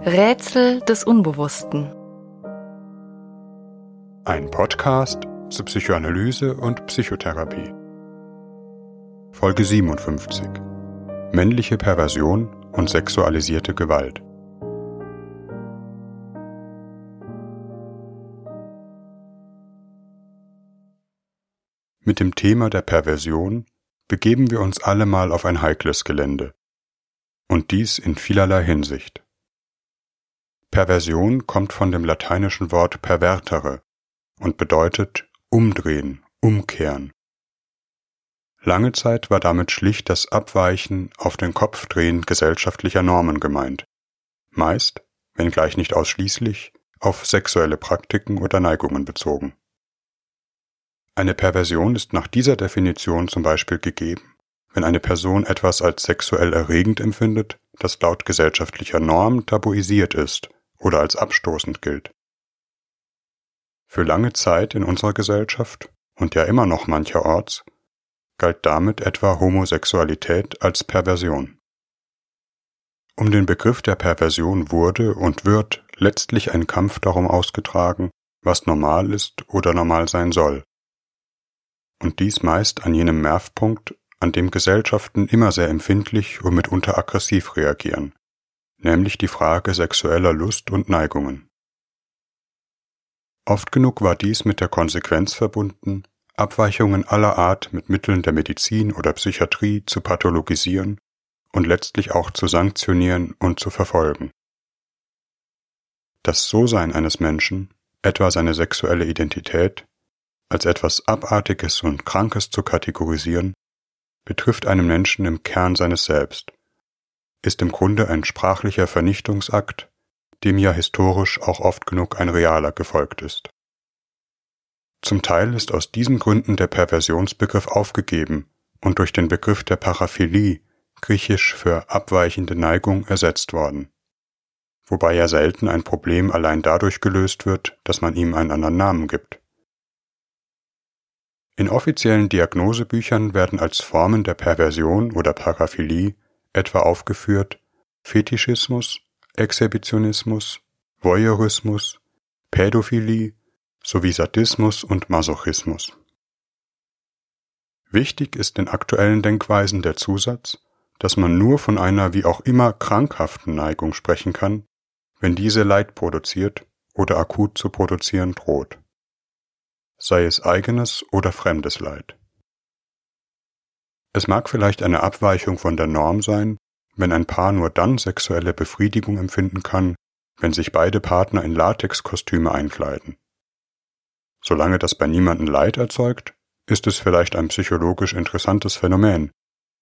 Rätsel des Unbewussten. Ein Podcast zu Psychoanalyse und Psychotherapie. Folge 57. Männliche Perversion und sexualisierte Gewalt. Mit dem Thema der Perversion begeben wir uns allemal auf ein heikles Gelände. Und dies in vielerlei Hinsicht. Perversion kommt von dem lateinischen Wort pervertere und bedeutet umdrehen, umkehren. Lange Zeit war damit schlicht das Abweichen, auf den Kopf drehen gesellschaftlicher Normen gemeint, meist, wenngleich nicht ausschließlich, auf sexuelle Praktiken oder Neigungen bezogen. Eine Perversion ist nach dieser Definition zum Beispiel gegeben, wenn eine Person etwas als sexuell erregend empfindet, das laut gesellschaftlicher Norm tabuisiert ist oder als abstoßend gilt. Für lange Zeit in unserer Gesellschaft und ja immer noch mancherorts galt damit etwa Homosexualität als Perversion. Um den Begriff der Perversion wurde und wird letztlich ein Kampf darum ausgetragen, was normal ist oder normal sein soll, und dies meist an jenem Nervpunkt, an dem Gesellschaften immer sehr empfindlich und mitunter aggressiv reagieren, nämlich die Frage sexueller Lust und Neigungen. Oft genug war dies mit der Konsequenz verbunden, Abweichungen aller Art mit Mitteln der Medizin oder Psychiatrie zu pathologisieren und letztlich auch zu sanktionieren und zu verfolgen. Das So-Sein eines Menschen, etwa seine sexuelle Identität, als etwas Abartiges und Krankes zu kategorisieren, betrifft einen Menschen im Kern seines Selbst, ist im Grunde ein sprachlicher Vernichtungsakt, dem ja historisch auch oft genug ein realer gefolgt ist. Zum Teil ist aus diesen Gründen der Perversionsbegriff aufgegeben und durch den Begriff der Paraphilie, griechisch für abweichende Neigung, ersetzt worden, wobei ja selten ein Problem allein dadurch gelöst wird, dass man ihm einen anderen Namen gibt. In offiziellen Diagnosebüchern werden als Formen der Perversion oder Paraphilie etwa aufgeführt Fetischismus, Exhibitionismus, Voyeurismus, Pädophilie sowie Sadismus und Masochismus. Wichtig ist in aktuellen Denkweisen der Zusatz, dass man nur von einer wie auch immer krankhaften Neigung sprechen kann, wenn diese Leid produziert oder akut zu produzieren droht sei es eigenes oder fremdes Leid. Es mag vielleicht eine Abweichung von der Norm sein, wenn ein Paar nur dann sexuelle Befriedigung empfinden kann, wenn sich beide Partner in Latexkostüme einkleiden. Solange das bei niemanden Leid erzeugt, ist es vielleicht ein psychologisch interessantes Phänomen,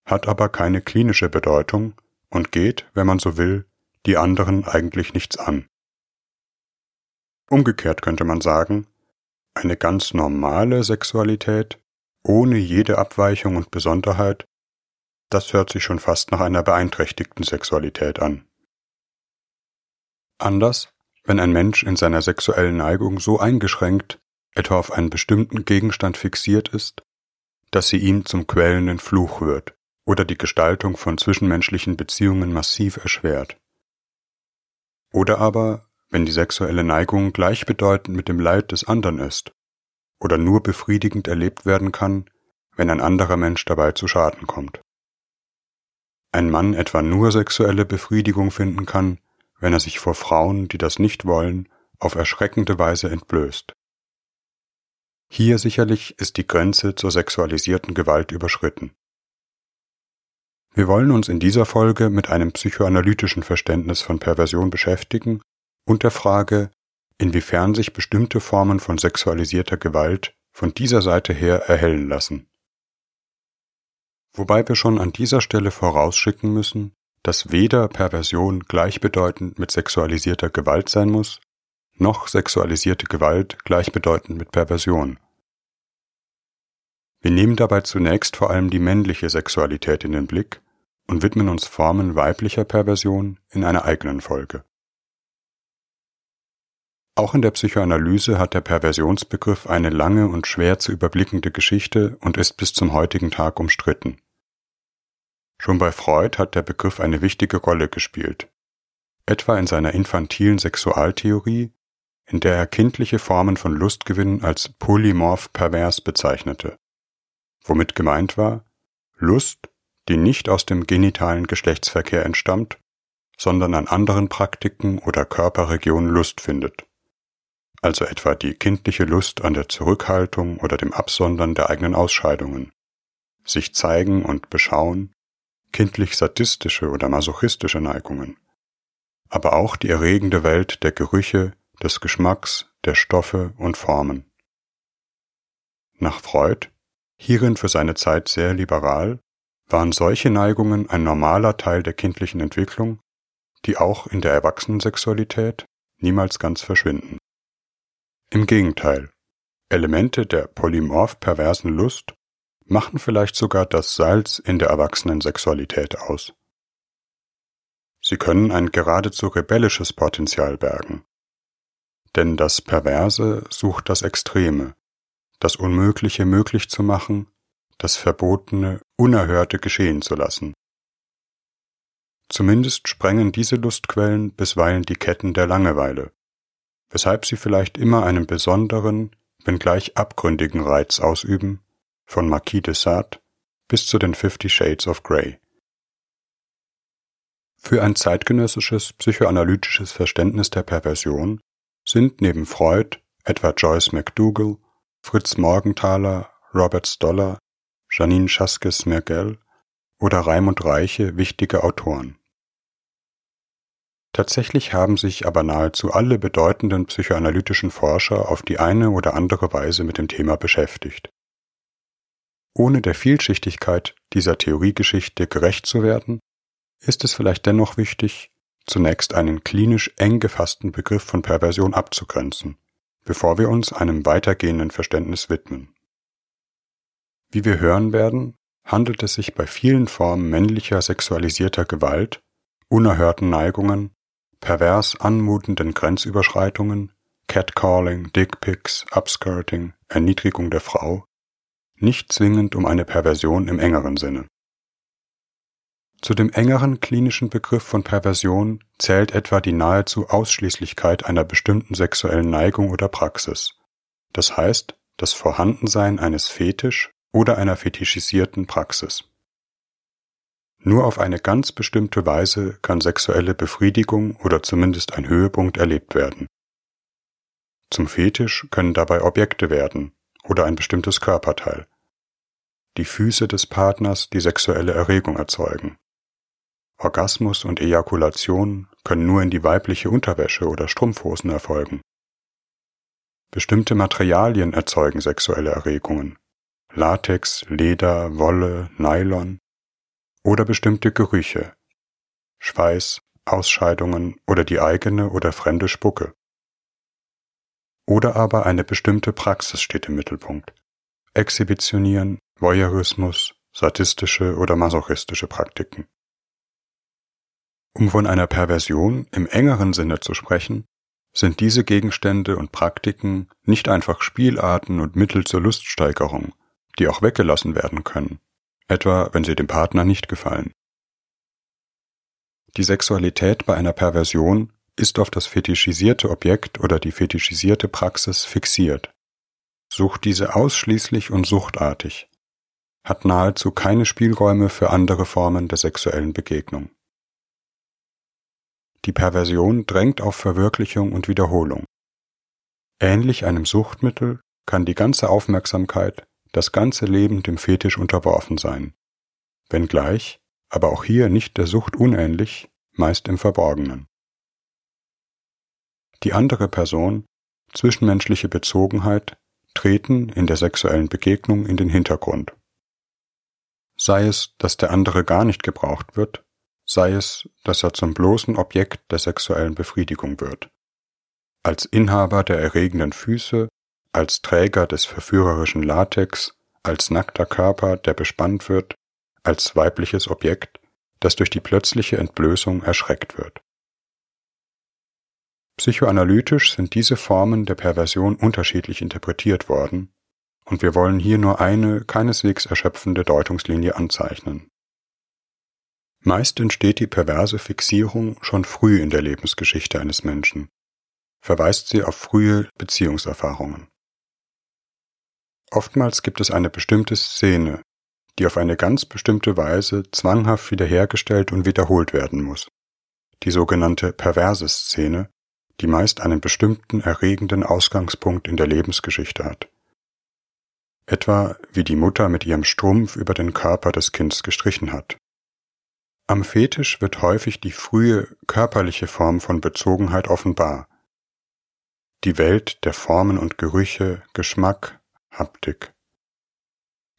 hat aber keine klinische Bedeutung und geht, wenn man so will, die anderen eigentlich nichts an. Umgekehrt könnte man sagen, eine ganz normale Sexualität, ohne jede Abweichung und Besonderheit, das hört sich schon fast nach einer beeinträchtigten Sexualität an. Anders, wenn ein Mensch in seiner sexuellen Neigung so eingeschränkt, etwa auf einen bestimmten Gegenstand fixiert ist, dass sie ihm zum quälenden Fluch wird oder die Gestaltung von zwischenmenschlichen Beziehungen massiv erschwert. Oder aber, wenn die sexuelle Neigung gleichbedeutend mit dem Leid des anderen ist oder nur befriedigend erlebt werden kann, wenn ein anderer Mensch dabei zu Schaden kommt. Ein Mann etwa nur sexuelle Befriedigung finden kann, wenn er sich vor Frauen, die das nicht wollen, auf erschreckende Weise entblößt. Hier sicherlich ist die Grenze zur sexualisierten Gewalt überschritten. Wir wollen uns in dieser Folge mit einem psychoanalytischen Verständnis von Perversion beschäftigen und der Frage, inwiefern sich bestimmte Formen von sexualisierter Gewalt von dieser Seite her erhellen lassen. Wobei wir schon an dieser Stelle vorausschicken müssen, dass weder Perversion gleichbedeutend mit sexualisierter Gewalt sein muss, noch sexualisierte Gewalt gleichbedeutend mit Perversion. Wir nehmen dabei zunächst vor allem die männliche Sexualität in den Blick und widmen uns Formen weiblicher Perversion in einer eigenen Folge. Auch in der Psychoanalyse hat der Perversionsbegriff eine lange und schwer zu überblickende Geschichte und ist bis zum heutigen Tag umstritten. Schon bei Freud hat der Begriff eine wichtige Rolle gespielt. etwa in seiner infantilen Sexualtheorie, in der er kindliche Formen von Lustgewinn als polymorph pervers bezeichnete, womit gemeint war, Lust, die nicht aus dem genitalen Geschlechtsverkehr entstammt, sondern an anderen Praktiken oder Körperregionen Lust findet, also etwa die kindliche Lust an der Zurückhaltung oder dem Absondern der eigenen Ausscheidungen, sich zeigen und beschauen, kindlich sadistische oder masochistische Neigungen, aber auch die erregende Welt der Gerüche, des Geschmacks, der Stoffe und Formen. Nach Freud, hierin für seine Zeit sehr liberal, waren solche Neigungen ein normaler Teil der kindlichen Entwicklung, die auch in der Erwachsenensexualität niemals ganz verschwinden. Im Gegenteil, Elemente der polymorph perversen Lust machen vielleicht sogar das Salz in der Erwachsenensexualität aus. Sie können ein geradezu rebellisches Potenzial bergen. Denn das Perverse sucht das Extreme, das Unmögliche möglich zu machen, das Verbotene, Unerhörte geschehen zu lassen. Zumindest sprengen diese Lustquellen bisweilen die Ketten der Langeweile, weshalb sie vielleicht immer einen besonderen, wenngleich abgründigen Reiz ausüben, von Marquis de Sade bis zu den Fifty Shades of Grey. Für ein zeitgenössisches psychoanalytisches Verständnis der Perversion sind neben Freud etwa Joyce McDougall, Fritz Morgenthaler, Robert Stoller, Janine Schaskes-Mergel oder Raimund Reiche wichtige Autoren. Tatsächlich haben sich aber nahezu alle bedeutenden psychoanalytischen Forscher auf die eine oder andere Weise mit dem Thema beschäftigt. Ohne der Vielschichtigkeit dieser Theoriegeschichte gerecht zu werden, ist es vielleicht dennoch wichtig, zunächst einen klinisch eng gefassten Begriff von Perversion abzugrenzen, bevor wir uns einem weitergehenden Verständnis widmen. Wie wir hören werden, handelt es sich bei vielen Formen männlicher sexualisierter Gewalt, unerhörten Neigungen, pervers anmutenden Grenzüberschreitungen, Catcalling, Dickpics, Upskirting, Erniedrigung der Frau, nicht zwingend um eine Perversion im engeren Sinne. Zu dem engeren klinischen Begriff von Perversion zählt etwa die nahezu Ausschließlichkeit einer bestimmten sexuellen Neigung oder Praxis, das heißt das Vorhandensein eines Fetisch oder einer fetischisierten Praxis. Nur auf eine ganz bestimmte Weise kann sexuelle Befriedigung oder zumindest ein Höhepunkt erlebt werden. Zum Fetisch können dabei Objekte werden oder ein bestimmtes Körperteil. Die Füße des Partners, die sexuelle Erregung erzeugen. Orgasmus und Ejakulation können nur in die weibliche Unterwäsche oder Strumpfhosen erfolgen. Bestimmte Materialien erzeugen sexuelle Erregungen. Latex, Leder, Wolle, Nylon oder bestimmte Gerüche, Schweiß, Ausscheidungen oder die eigene oder fremde Spucke. Oder aber eine bestimmte Praxis steht im Mittelpunkt. Exhibitionieren, Voyeurismus, sadistische oder masochistische Praktiken. Um von einer Perversion im engeren Sinne zu sprechen, sind diese Gegenstände und Praktiken nicht einfach Spielarten und Mittel zur Luststeigerung, die auch weggelassen werden können, etwa wenn sie dem Partner nicht gefallen. Die Sexualität bei einer Perversion ist auf das fetischisierte Objekt oder die fetischisierte Praxis fixiert, sucht diese ausschließlich und suchtartig, hat nahezu keine Spielräume für andere Formen der sexuellen Begegnung. Die Perversion drängt auf Verwirklichung und Wiederholung. Ähnlich einem Suchtmittel kann die ganze Aufmerksamkeit, das ganze Leben dem Fetisch unterworfen sein, wenngleich, aber auch hier nicht der Sucht unähnlich, meist im Verborgenen. Die andere Person, zwischenmenschliche Bezogenheit, treten in der sexuellen Begegnung in den Hintergrund. Sei es, dass der andere gar nicht gebraucht wird, sei es, dass er zum bloßen Objekt der sexuellen Befriedigung wird. Als Inhaber der erregenden Füße, als Träger des verführerischen Latex, als nackter Körper, der bespannt wird, als weibliches Objekt, das durch die plötzliche Entblößung erschreckt wird. Psychoanalytisch sind diese Formen der Perversion unterschiedlich interpretiert worden, und wir wollen hier nur eine keineswegs erschöpfende Deutungslinie anzeichnen. Meist entsteht die perverse Fixierung schon früh in der Lebensgeschichte eines Menschen, verweist sie auf frühe Beziehungserfahrungen. Oftmals gibt es eine bestimmte Szene, die auf eine ganz bestimmte Weise zwanghaft wiederhergestellt und wiederholt werden muss. Die sogenannte perverse Szene, die meist einen bestimmten erregenden Ausgangspunkt in der Lebensgeschichte hat. Etwa wie die Mutter mit ihrem Strumpf über den Körper des Kindes gestrichen hat am Fetisch wird häufig die frühe körperliche Form von Bezogenheit offenbar. Die Welt der Formen und Gerüche, Geschmack, Haptik.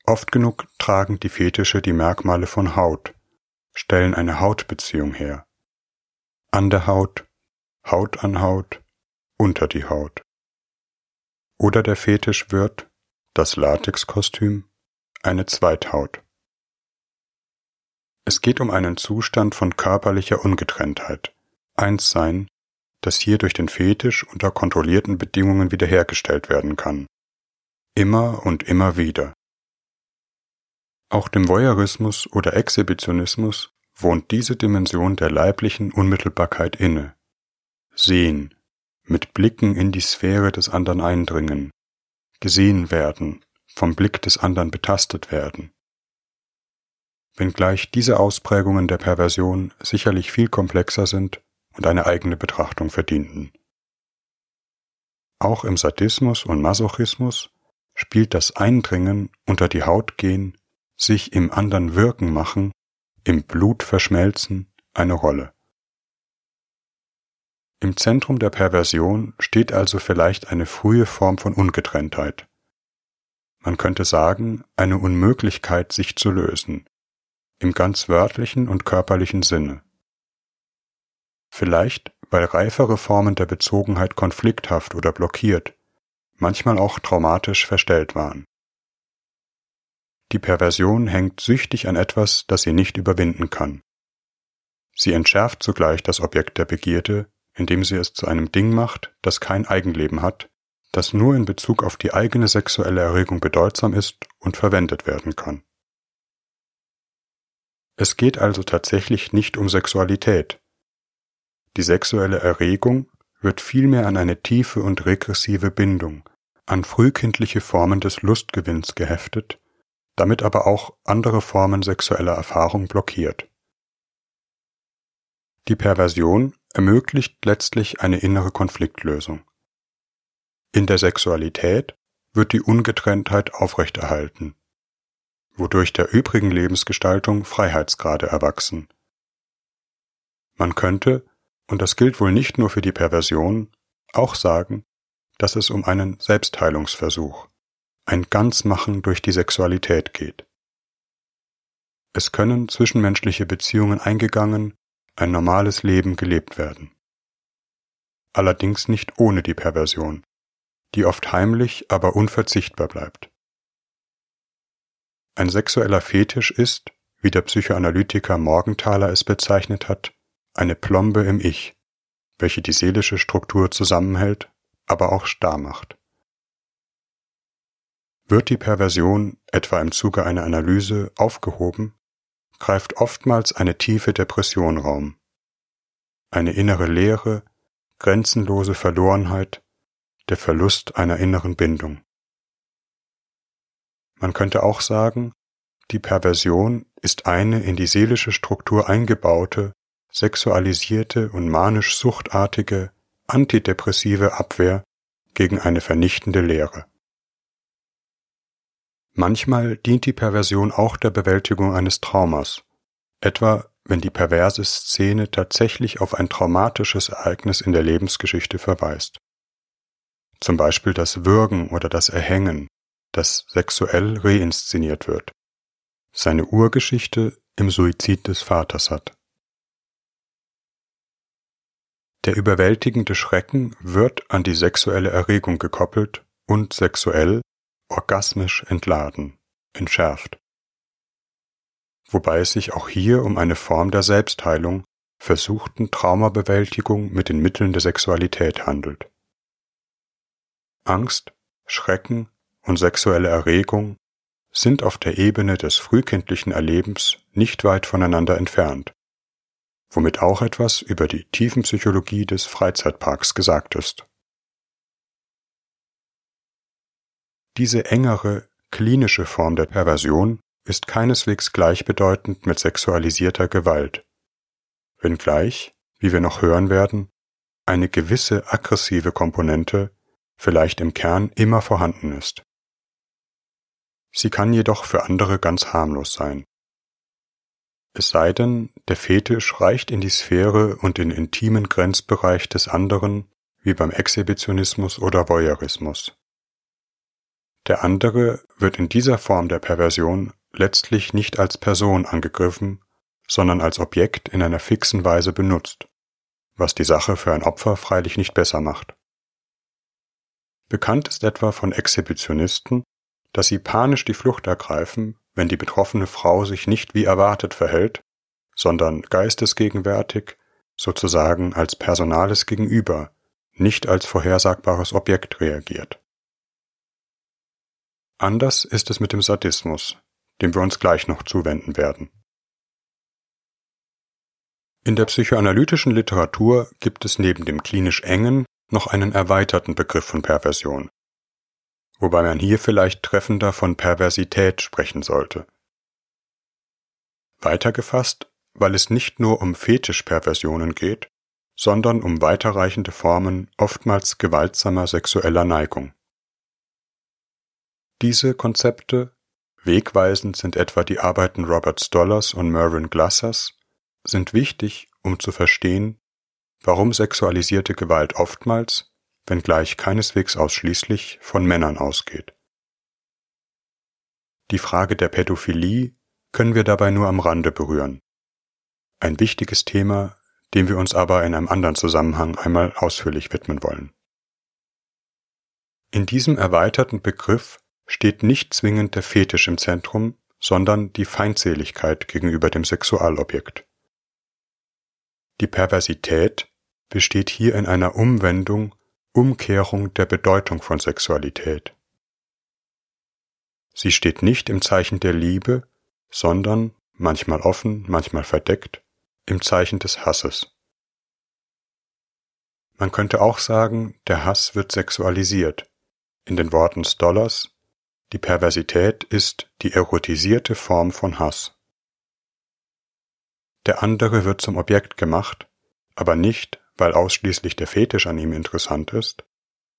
Oft genug tragen die Fetische die Merkmale von Haut, stellen eine Hautbeziehung her. An der Haut, Haut an Haut, unter die Haut. Oder der Fetisch wird, das Latexkostüm, eine Zweithaut. Es geht um einen Zustand von körperlicher Ungetrenntheit, Einssein, das hier durch den Fetisch unter kontrollierten Bedingungen wiederhergestellt werden kann. Immer und immer wieder. Auch dem Voyeurismus oder Exhibitionismus wohnt diese Dimension der leiblichen Unmittelbarkeit inne. Sehen, mit Blicken in die Sphäre des anderen eindringen, gesehen werden, vom Blick des anderen betastet werden wenngleich diese Ausprägungen der Perversion sicherlich viel komplexer sind und eine eigene Betrachtung verdienten. Auch im Sadismus und Masochismus spielt das Eindringen, unter die Haut gehen, sich im anderen wirken machen, im Blut verschmelzen eine Rolle. Im Zentrum der Perversion steht also vielleicht eine frühe Form von Ungetrenntheit. Man könnte sagen, eine Unmöglichkeit, sich zu lösen, im ganz wörtlichen und körperlichen Sinne. Vielleicht, weil reifere Formen der Bezogenheit konflikthaft oder blockiert, manchmal auch traumatisch verstellt waren. Die Perversion hängt süchtig an etwas, das sie nicht überwinden kann. Sie entschärft zugleich das Objekt der Begierde, indem sie es zu einem Ding macht, das kein Eigenleben hat, das nur in Bezug auf die eigene sexuelle Erregung bedeutsam ist und verwendet werden kann. Es geht also tatsächlich nicht um Sexualität. Die sexuelle Erregung wird vielmehr an eine tiefe und regressive Bindung, an frühkindliche Formen des Lustgewinns geheftet, damit aber auch andere Formen sexueller Erfahrung blockiert. Die Perversion ermöglicht letztlich eine innere Konfliktlösung. In der Sexualität wird die Ungetrenntheit aufrechterhalten, wodurch der übrigen Lebensgestaltung Freiheitsgrade erwachsen. Man könnte, und das gilt wohl nicht nur für die Perversion, auch sagen, dass es um einen Selbstheilungsversuch, ein Ganzmachen durch die Sexualität geht. Es können zwischenmenschliche Beziehungen eingegangen, ein normales Leben gelebt werden. Allerdings nicht ohne die Perversion, die oft heimlich, aber unverzichtbar bleibt. Ein sexueller Fetisch ist, wie der Psychoanalytiker Morgenthaler es bezeichnet hat, eine Plombe im Ich, welche die seelische Struktur zusammenhält, aber auch starr macht. Wird die Perversion etwa im Zuge einer Analyse aufgehoben, greift oftmals eine tiefe Depression Raum, eine innere Leere, grenzenlose Verlorenheit, der Verlust einer inneren Bindung. Man könnte auch sagen, die Perversion ist eine in die seelische Struktur eingebaute, sexualisierte und manisch suchtartige, antidepressive Abwehr gegen eine vernichtende Lehre. Manchmal dient die Perversion auch der Bewältigung eines Traumas, etwa wenn die perverse Szene tatsächlich auf ein traumatisches Ereignis in der Lebensgeschichte verweist. Zum Beispiel das Würgen oder das Erhängen, das sexuell reinszeniert wird, seine Urgeschichte im Suizid des Vaters hat. Der überwältigende Schrecken wird an die sexuelle Erregung gekoppelt und sexuell, orgasmisch entladen, entschärft. Wobei es sich auch hier um eine Form der Selbstheilung, versuchten Traumabewältigung mit den Mitteln der Sexualität handelt. Angst, Schrecken und sexuelle Erregung sind auf der Ebene des frühkindlichen Erlebens nicht weit voneinander entfernt, womit auch etwas über die Tiefenpsychologie des Freizeitparks gesagt ist. Diese engere, klinische Form der Perversion ist keineswegs gleichbedeutend mit sexualisierter Gewalt, wenngleich, wie wir noch hören werden, eine gewisse aggressive Komponente vielleicht im Kern immer vorhanden ist. Sie kann jedoch für andere ganz harmlos sein. Es sei denn, der Fetisch reicht in die Sphäre und den intimen Grenzbereich des anderen, wie beim Exhibitionismus oder Voyeurismus. Der andere wird in dieser Form der Perversion letztlich nicht als Person angegriffen, sondern als Objekt in einer fixen Weise benutzt, was die Sache für ein Opfer freilich nicht besser macht. Bekannt ist etwa von Exhibitionisten, dass sie panisch die Flucht ergreifen, wenn die betroffene Frau sich nicht wie erwartet verhält, sondern geistesgegenwärtig, sozusagen als personales Gegenüber, nicht als vorhersagbares Objekt reagiert. Anders ist es mit dem Sadismus, dem wir uns gleich noch zuwenden werden. In der psychoanalytischen Literatur gibt es neben dem klinisch engen noch einen erweiterten Begriff von Perversion, wobei man hier vielleicht treffender von Perversität sprechen sollte. Weitergefasst, weil es nicht nur um Fetischperversionen geht, sondern um weiterreichende Formen oftmals gewaltsamer sexueller Neigung. Diese Konzepte, wegweisend sind etwa die Arbeiten Robert Stollers und Mervyn Glassers, sind wichtig, um zu verstehen, warum sexualisierte Gewalt oftmals wenngleich keineswegs ausschließlich von Männern ausgeht. Die Frage der Pädophilie können wir dabei nur am Rande berühren. Ein wichtiges Thema, dem wir uns aber in einem anderen Zusammenhang einmal ausführlich widmen wollen. In diesem erweiterten Begriff steht nicht zwingend der Fetisch im Zentrum, sondern die Feindseligkeit gegenüber dem Sexualobjekt. Die Perversität besteht hier in einer Umwendung Umkehrung der Bedeutung von Sexualität. Sie steht nicht im Zeichen der Liebe, sondern, manchmal offen, manchmal verdeckt, im Zeichen des Hasses. Man könnte auch sagen, der Hass wird sexualisiert. In den Worten Stollers, die Perversität ist die erotisierte Form von Hass. Der andere wird zum Objekt gemacht, aber nicht, weil ausschließlich der Fetisch an ihm interessant ist,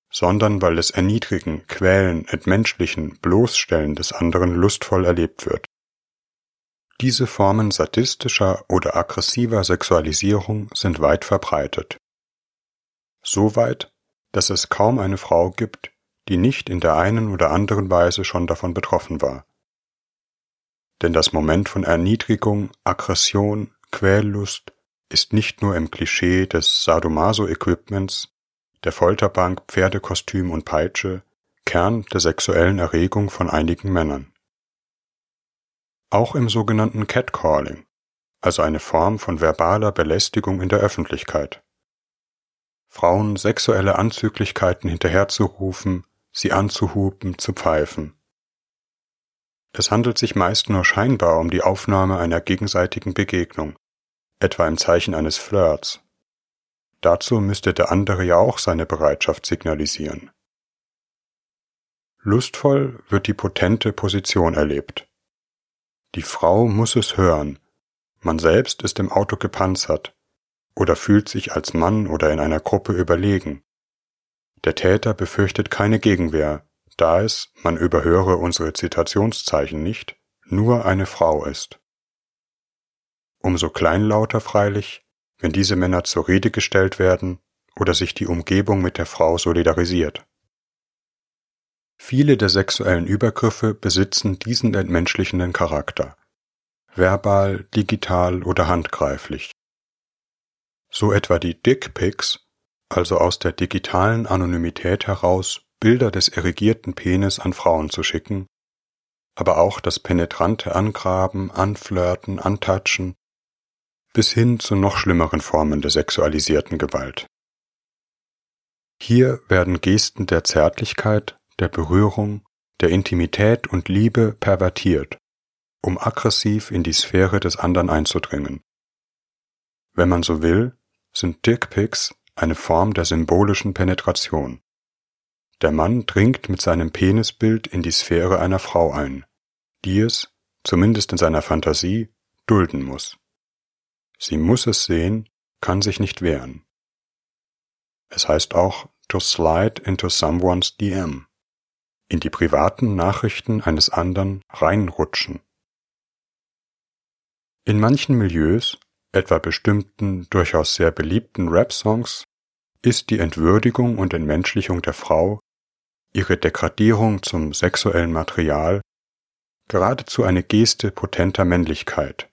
sondern weil das Erniedrigen, Quälen, Entmenschlichen, Bloßstellen des anderen lustvoll erlebt wird. Diese Formen sadistischer oder aggressiver Sexualisierung sind weit verbreitet. So weit, dass es kaum eine Frau gibt, die nicht in der einen oder anderen Weise schon davon betroffen war. Denn das Moment von Erniedrigung, Aggression, Quällust ist nicht nur im Klischee des Sadomaso-Equipments, der Folterbank, Pferdekostüm und Peitsche Kern der sexuellen Erregung von einigen Männern. Auch im sogenannten Catcalling, also eine Form von verbaler Belästigung in der Öffentlichkeit. Frauen sexuelle Anzüglichkeiten hinterherzurufen, sie anzuhupen, zu pfeifen. Es handelt sich meist nur scheinbar um die Aufnahme einer gegenseitigen Begegnung, etwa im Zeichen eines Flirts. Dazu müsste der andere ja auch seine Bereitschaft signalisieren. Lustvoll wird die potente Position erlebt. Die Frau muss es hören, man selbst ist im Auto gepanzert oder fühlt sich als Mann oder in einer Gruppe überlegen. Der Täter befürchtet keine Gegenwehr, da es, man überhöre unsere Zitationszeichen nicht, nur eine Frau ist. Umso kleinlauter freilich, wenn diese Männer zur Rede gestellt werden oder sich die Umgebung mit der Frau solidarisiert. Viele der sexuellen Übergriffe besitzen diesen entmenschlichenden Charakter, verbal, digital oder handgreiflich. So etwa die Dickpics, also aus der digitalen Anonymität heraus Bilder des erigierten Penis an Frauen zu schicken, aber auch das penetrante Angraben, Anflirten, Antatschen bis hin zu noch schlimmeren Formen der sexualisierten Gewalt. Hier werden Gesten der Zärtlichkeit, der Berührung, der Intimität und Liebe pervertiert, um aggressiv in die Sphäre des anderen einzudringen. Wenn man so will, sind Dickpics eine Form der symbolischen Penetration. Der Mann dringt mit seinem Penisbild in die Sphäre einer Frau ein, die es, zumindest in seiner Fantasie, dulden muss. Sie muss es sehen, kann sich nicht wehren. Es heißt auch to slide into someone's DM, in die privaten Nachrichten eines anderen reinrutschen. In manchen Milieus, etwa bestimmten durchaus sehr beliebten Rap-Songs, ist die Entwürdigung und Entmenschlichung der Frau, ihre Degradierung zum sexuellen Material, geradezu eine Geste potenter Männlichkeit.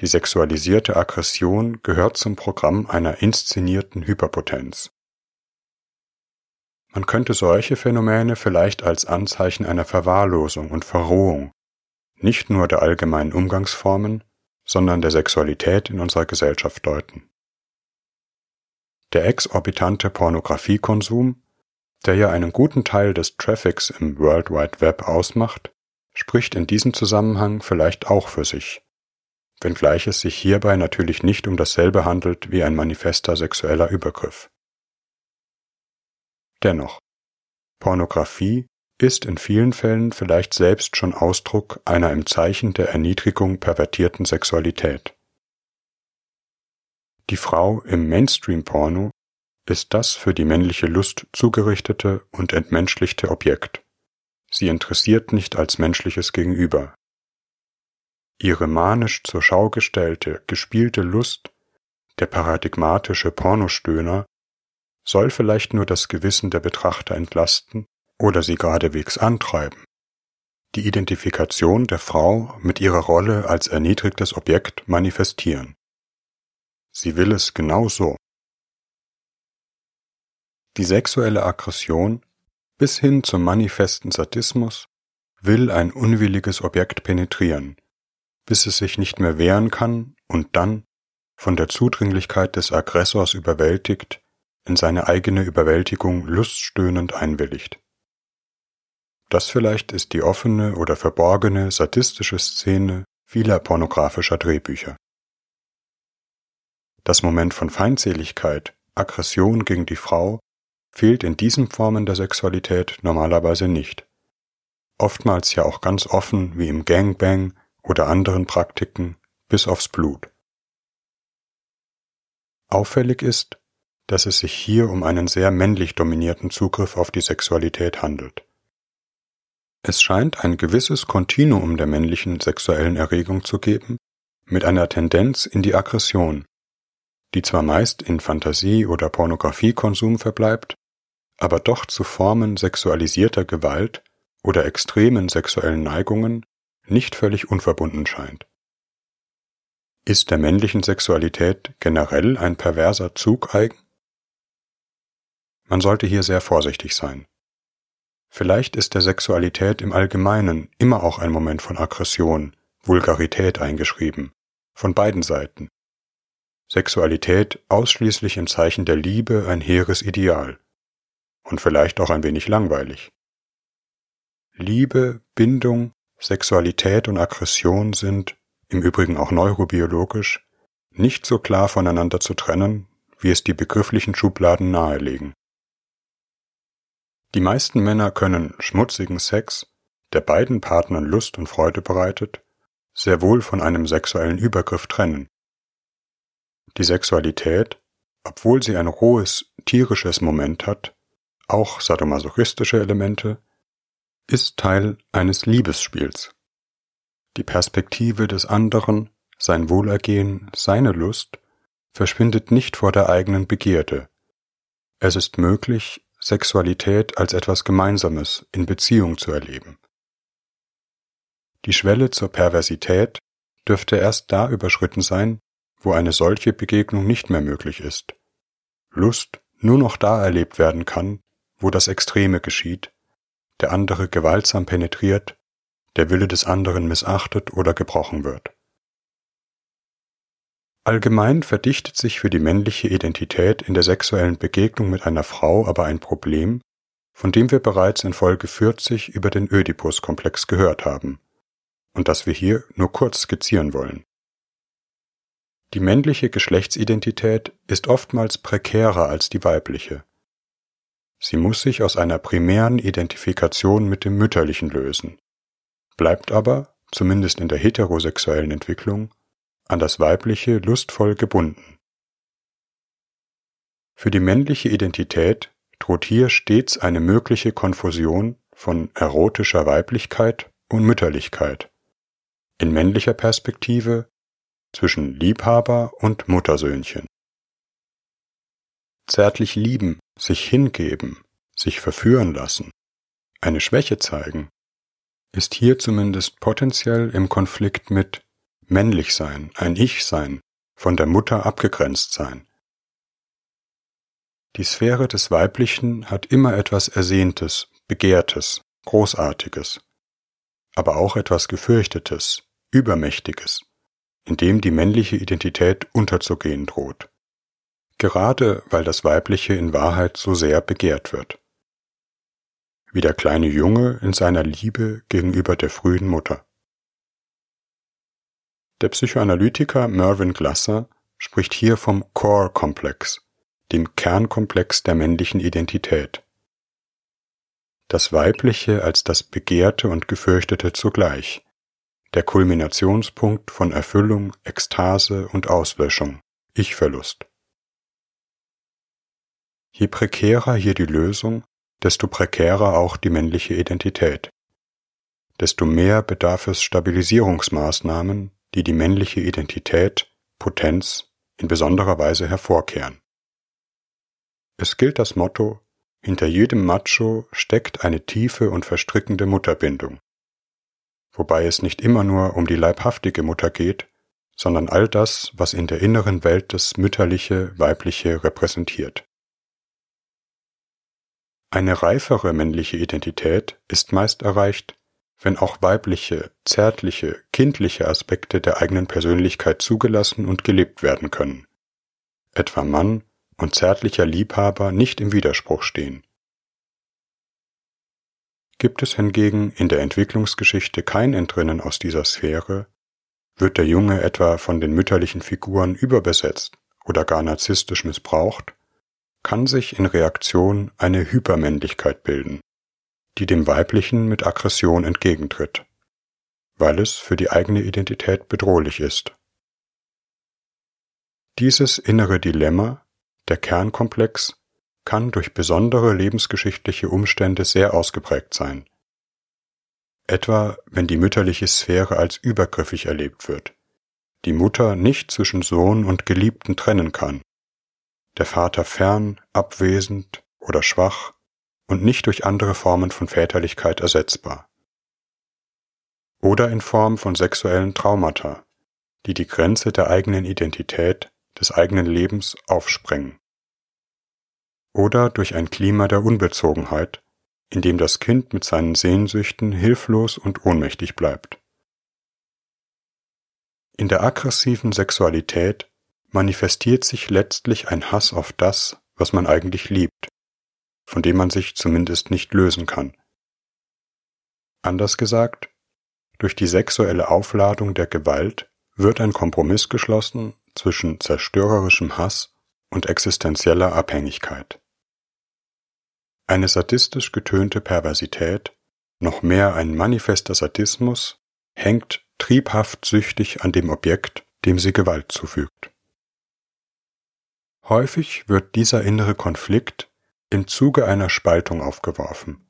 Die sexualisierte Aggression gehört zum Programm einer inszenierten Hyperpotenz. Man könnte solche Phänomene vielleicht als Anzeichen einer Verwahrlosung und Verrohung, nicht nur der allgemeinen Umgangsformen, sondern der Sexualität in unserer Gesellschaft deuten. Der exorbitante Pornografiekonsum, der ja einen guten Teil des Traffics im World Wide Web ausmacht, spricht in diesem Zusammenhang vielleicht auch für sich, wenngleich es sich hierbei natürlich nicht um dasselbe handelt wie ein manifester sexueller Übergriff. Dennoch, Pornografie ist in vielen Fällen vielleicht selbst schon Ausdruck einer im Zeichen der Erniedrigung pervertierten Sexualität. Die Frau im Mainstream-Porno ist das für die männliche Lust zugerichtete und entmenschlichte Objekt. Sie interessiert nicht als menschliches Gegenüber. Ihre manisch zur Schau gestellte, gespielte Lust, der paradigmatische Pornostöhner, soll vielleicht nur das Gewissen der Betrachter entlasten oder sie geradewegs antreiben. Die Identifikation der Frau mit ihrer Rolle als erniedrigtes Objekt manifestieren. Sie will es genau so. Die sexuelle Aggression bis hin zum manifesten Sadismus will ein unwilliges Objekt penetrieren, bis es sich nicht mehr wehren kann und dann, von der Zudringlichkeit des Aggressors überwältigt, in seine eigene Überwältigung luststöhnend einwilligt. Das vielleicht ist die offene oder verborgene sadistische Szene vieler pornografischer Drehbücher. Das Moment von Feindseligkeit, Aggression gegen die Frau fehlt in diesen Formen der Sexualität normalerweise nicht. Oftmals ja auch ganz offen wie im Gangbang oder anderen Praktiken bis aufs Blut. Auffällig ist, dass es sich hier um einen sehr männlich dominierten Zugriff auf die Sexualität handelt. Es scheint ein gewisses Kontinuum der männlichen sexuellen Erregung zu geben, mit einer Tendenz in die Aggression, die zwar meist in Fantasie- oder Pornografiekonsum verbleibt, aber doch zu Formen sexualisierter Gewalt oder extremen sexuellen Neigungen nicht völlig unverbunden scheint. Ist der männlichen Sexualität generell ein perverser Zug eigen? Man sollte hier sehr vorsichtig sein. Vielleicht ist der Sexualität im Allgemeinen immer auch ein Moment von Aggression, Vulgarität eingeschrieben, von beiden Seiten. Sexualität ausschließlich im Zeichen der Liebe ein hehres Ideal und vielleicht auch ein wenig langweilig. Liebe, Bindung, Sexualität und Aggression sind, im Übrigen auch neurobiologisch, nicht so klar voneinander zu trennen, wie es die begrifflichen Schubladen nahelegen. Die meisten Männer können schmutzigen Sex, der beiden Partnern Lust und Freude bereitet, sehr wohl von einem sexuellen Übergriff trennen. Die Sexualität, obwohl sie ein rohes, tierisches Moment hat, auch sadomasochistische Elemente, ist Teil eines Liebesspiels. Die Perspektive des anderen, sein Wohlergehen, seine Lust verschwindet nicht vor der eigenen Begierde. Es ist möglich, Sexualität als etwas Gemeinsames in Beziehung zu erleben. Die Schwelle zur Perversität dürfte erst da überschritten sein, wo eine solche Begegnung nicht mehr möglich ist. Lust nur noch da erlebt werden kann, wo das Extreme geschieht, der andere gewaltsam penetriert, der Wille des anderen missachtet oder gebrochen wird. Allgemein verdichtet sich für die männliche Identität in der sexuellen Begegnung mit einer Frau aber ein Problem, von dem wir bereits in Folge 40 über den Ödipus-Komplex gehört haben und das wir hier nur kurz skizzieren wollen. Die männliche Geschlechtsidentität ist oftmals prekärer als die weibliche. Sie muss sich aus einer primären Identifikation mit dem Mütterlichen lösen, bleibt aber, zumindest in der heterosexuellen Entwicklung, an das Weibliche lustvoll gebunden. Für die männliche Identität droht hier stets eine mögliche Konfusion von erotischer Weiblichkeit und Mütterlichkeit, in männlicher Perspektive zwischen Liebhaber und Muttersöhnchen. Zärtlich lieben, sich hingeben, sich verführen lassen, eine Schwäche zeigen, ist hier zumindest potenziell im Konflikt mit männlich sein, ein Ich sein, von der Mutter abgegrenzt sein. Die Sphäre des Weiblichen hat immer etwas Ersehntes, Begehrtes, Großartiges, aber auch etwas Gefürchtetes, Übermächtiges, in dem die männliche Identität unterzugehen droht, gerade weil das Weibliche in Wahrheit so sehr begehrt wird. Wie der kleine Junge in seiner Liebe gegenüber der frühen Mutter. Der Psychoanalytiker Mervyn Glasser spricht hier vom Core-Komplex, dem Kernkomplex der männlichen Identität. Das Weibliche als das Begehrte und Gefürchtete zugleich, der Kulminationspunkt von Erfüllung, Ekstase und Auslöschung, Ich-Verlust. Je prekärer hier die Lösung, desto prekärer auch die männliche Identität. Desto mehr bedarf es Stabilisierungsmaßnahmen, die die männliche Identität, Potenz, in besonderer Weise hervorkehren. Es gilt das Motto, hinter jedem Macho steckt eine tiefe und verstrickende Mutterbindung wobei es nicht immer nur um die leibhaftige Mutter geht, sondern all das, was in der inneren Welt das Mütterliche, Weibliche repräsentiert. Eine reifere männliche Identität ist meist erreicht, wenn auch weibliche, zärtliche, kindliche Aspekte der eigenen Persönlichkeit zugelassen und gelebt werden können, etwa Mann und zärtlicher Liebhaber nicht im Widerspruch stehen, Gibt es hingegen in der Entwicklungsgeschichte kein Entrinnen aus dieser Sphäre, wird der Junge etwa von den mütterlichen Figuren überbesetzt oder gar narzisstisch missbraucht, kann sich in Reaktion eine Hypermännlichkeit bilden, die dem Weiblichen mit Aggression entgegentritt, weil es für die eigene Identität bedrohlich ist. Dieses innere Dilemma, der Kernkomplex, kann durch besondere lebensgeschichtliche Umstände sehr ausgeprägt sein. Etwa wenn die mütterliche Sphäre als übergriffig erlebt wird, die Mutter nicht zwischen Sohn und Geliebten trennen kann, der Vater fern, abwesend oder schwach und nicht durch andere Formen von Väterlichkeit ersetzbar. Oder in Form von sexuellen Traumata, die die Grenze der eigenen Identität, des eigenen Lebens aufsprengen oder durch ein Klima der Unbezogenheit, in dem das Kind mit seinen Sehnsüchten hilflos und ohnmächtig bleibt. In der aggressiven Sexualität manifestiert sich letztlich ein Hass auf das, was man eigentlich liebt, von dem man sich zumindest nicht lösen kann. Anders gesagt, durch die sexuelle Aufladung der Gewalt wird ein Kompromiss geschlossen zwischen zerstörerischem Hass und existenzieller Abhängigkeit. Eine sadistisch getönte Perversität, noch mehr ein manifester Sadismus, hängt triebhaft süchtig an dem Objekt, dem sie Gewalt zufügt. Häufig wird dieser innere Konflikt im Zuge einer Spaltung aufgeworfen.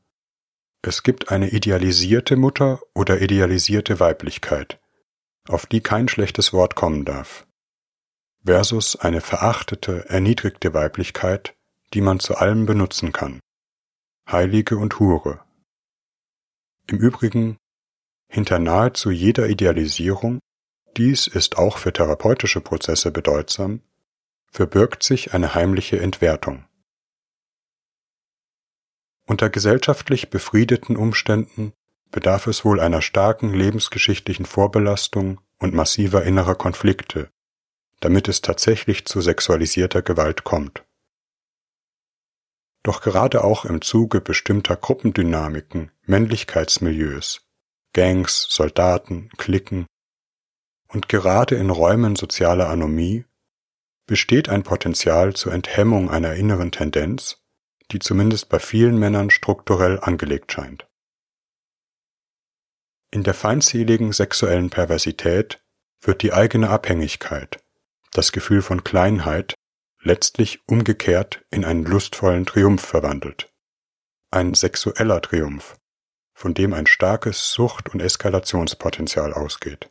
Es gibt eine idealisierte Mutter oder idealisierte Weiblichkeit, auf die kein schlechtes Wort kommen darf, versus eine verachtete, erniedrigte Weiblichkeit, die man zu allem benutzen kann. Heilige und Hure. Im Übrigen, hinter nahezu jeder Idealisierung, dies ist auch für therapeutische Prozesse bedeutsam, verbirgt sich eine heimliche Entwertung. Unter gesellschaftlich befriedeten Umständen bedarf es wohl einer starken lebensgeschichtlichen Vorbelastung und massiver innerer Konflikte, damit es tatsächlich zu sexualisierter Gewalt kommt. Doch gerade auch im Zuge bestimmter Gruppendynamiken, Männlichkeitsmilieus, Gangs, Soldaten, Klicken und gerade in Räumen sozialer Anomie besteht ein Potenzial zur Enthemmung einer inneren Tendenz, die zumindest bei vielen Männern strukturell angelegt scheint. In der feindseligen sexuellen Perversität wird die eigene Abhängigkeit, das Gefühl von Kleinheit, letztlich umgekehrt in einen lustvollen Triumph verwandelt. Ein sexueller Triumph, von dem ein starkes Sucht- und Eskalationspotenzial ausgeht.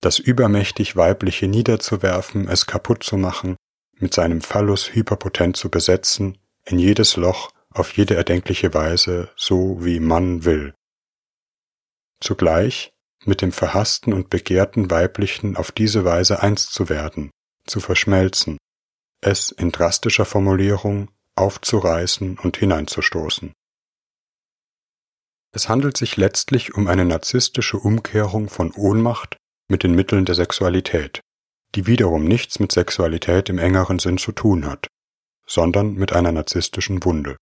Das übermächtig Weibliche niederzuwerfen, es kaputt zu machen, mit seinem Phallus hyperpotent zu besetzen, in jedes Loch, auf jede erdenkliche Weise, so wie Mann will. Zugleich mit dem verhassten und begehrten Weiblichen auf diese Weise eins zu werden, zu verschmelzen, es in drastischer Formulierung aufzureißen und hineinzustoßen. Es handelt sich letztlich um eine narzisstische Umkehrung von Ohnmacht mit den Mitteln der Sexualität, die wiederum nichts mit Sexualität im engeren Sinn zu tun hat, sondern mit einer narzisstischen Wunde.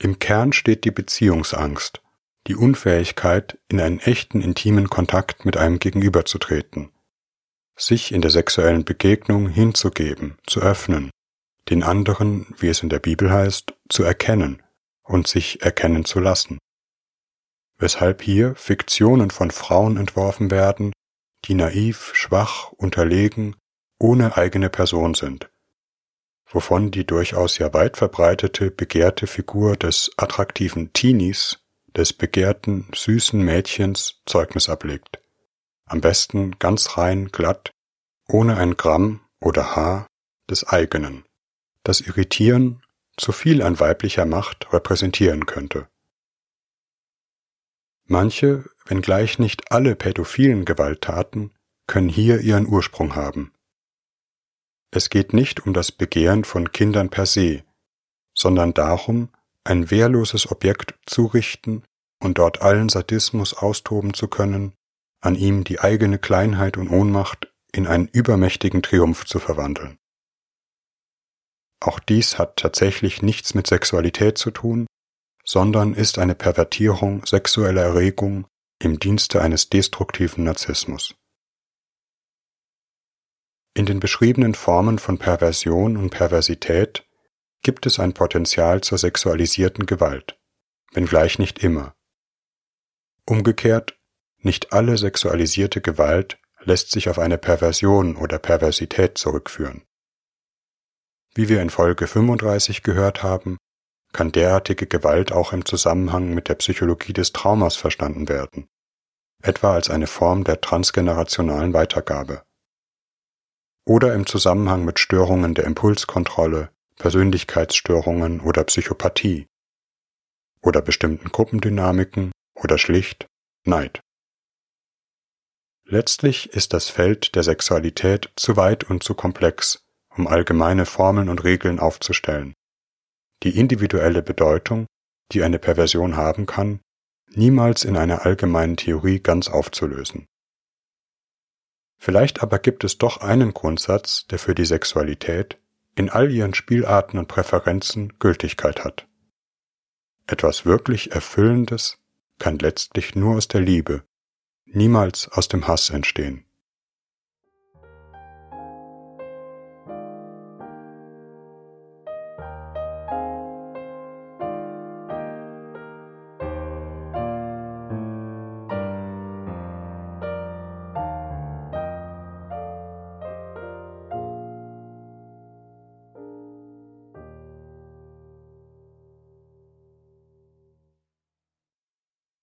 Im Kern steht die Beziehungsangst, die Unfähigkeit, in einen echten intimen Kontakt mit einem Gegenüber zu treten, sich in der sexuellen Begegnung hinzugeben, zu öffnen, den anderen, wie es in der Bibel heißt, zu erkennen und sich erkennen zu lassen. Weshalb hier Fiktionen von Frauen entworfen werden, die naiv, schwach, unterlegen, ohne eigene Person sind, wovon die durchaus ja weit verbreitete, begehrte Figur des attraktiven Teenies des begehrten, süßen Mädchens Zeugnis ablegt. Am besten ganz rein, glatt, ohne ein Gramm oder Haar des eigenen, das Irritieren zu viel an weiblicher Macht repräsentieren könnte. Manche, wenngleich nicht alle pädophilen Gewalttaten, können hier ihren Ursprung haben. Es geht nicht um das Begehren von Kindern per se, sondern darum, ein wehrloses Objekt zurichten und dort allen Sadismus austoben zu können, an ihm die eigene Kleinheit und Ohnmacht in einen übermächtigen Triumph zu verwandeln. Auch dies hat tatsächlich nichts mit Sexualität zu tun, sondern ist eine Pervertierung sexueller Erregung im Dienste eines destruktiven Narzissmus. In den beschriebenen Formen von Perversion und Perversität gibt es ein Potenzial zur sexualisierten Gewalt, wenngleich nicht immer. Umgekehrt, nicht alle sexualisierte Gewalt lässt sich auf eine Perversion oder Perversität zurückführen. Wie wir in Folge 35 gehört haben, kann derartige Gewalt auch im Zusammenhang mit der Psychologie des Traumas verstanden werden, etwa als eine Form der transgenerationalen Weitergabe. Oder im Zusammenhang mit Störungen der Impulskontrolle, Persönlichkeitsstörungen oder Psychopathie oder bestimmten Gruppendynamiken oder schlicht Neid. Letztlich ist das Feld der Sexualität zu weit und zu komplex, um allgemeine Formeln und Regeln aufzustellen. Die individuelle Bedeutung, die eine Perversion haben kann, niemals in einer allgemeinen Theorie ganz aufzulösen. Vielleicht aber gibt es doch einen Grundsatz, der für die Sexualität in all ihren Spielarten und Präferenzen Gültigkeit hat. Etwas wirklich Erfüllendes kann letztlich nur aus der Liebe, niemals aus dem Hass entstehen.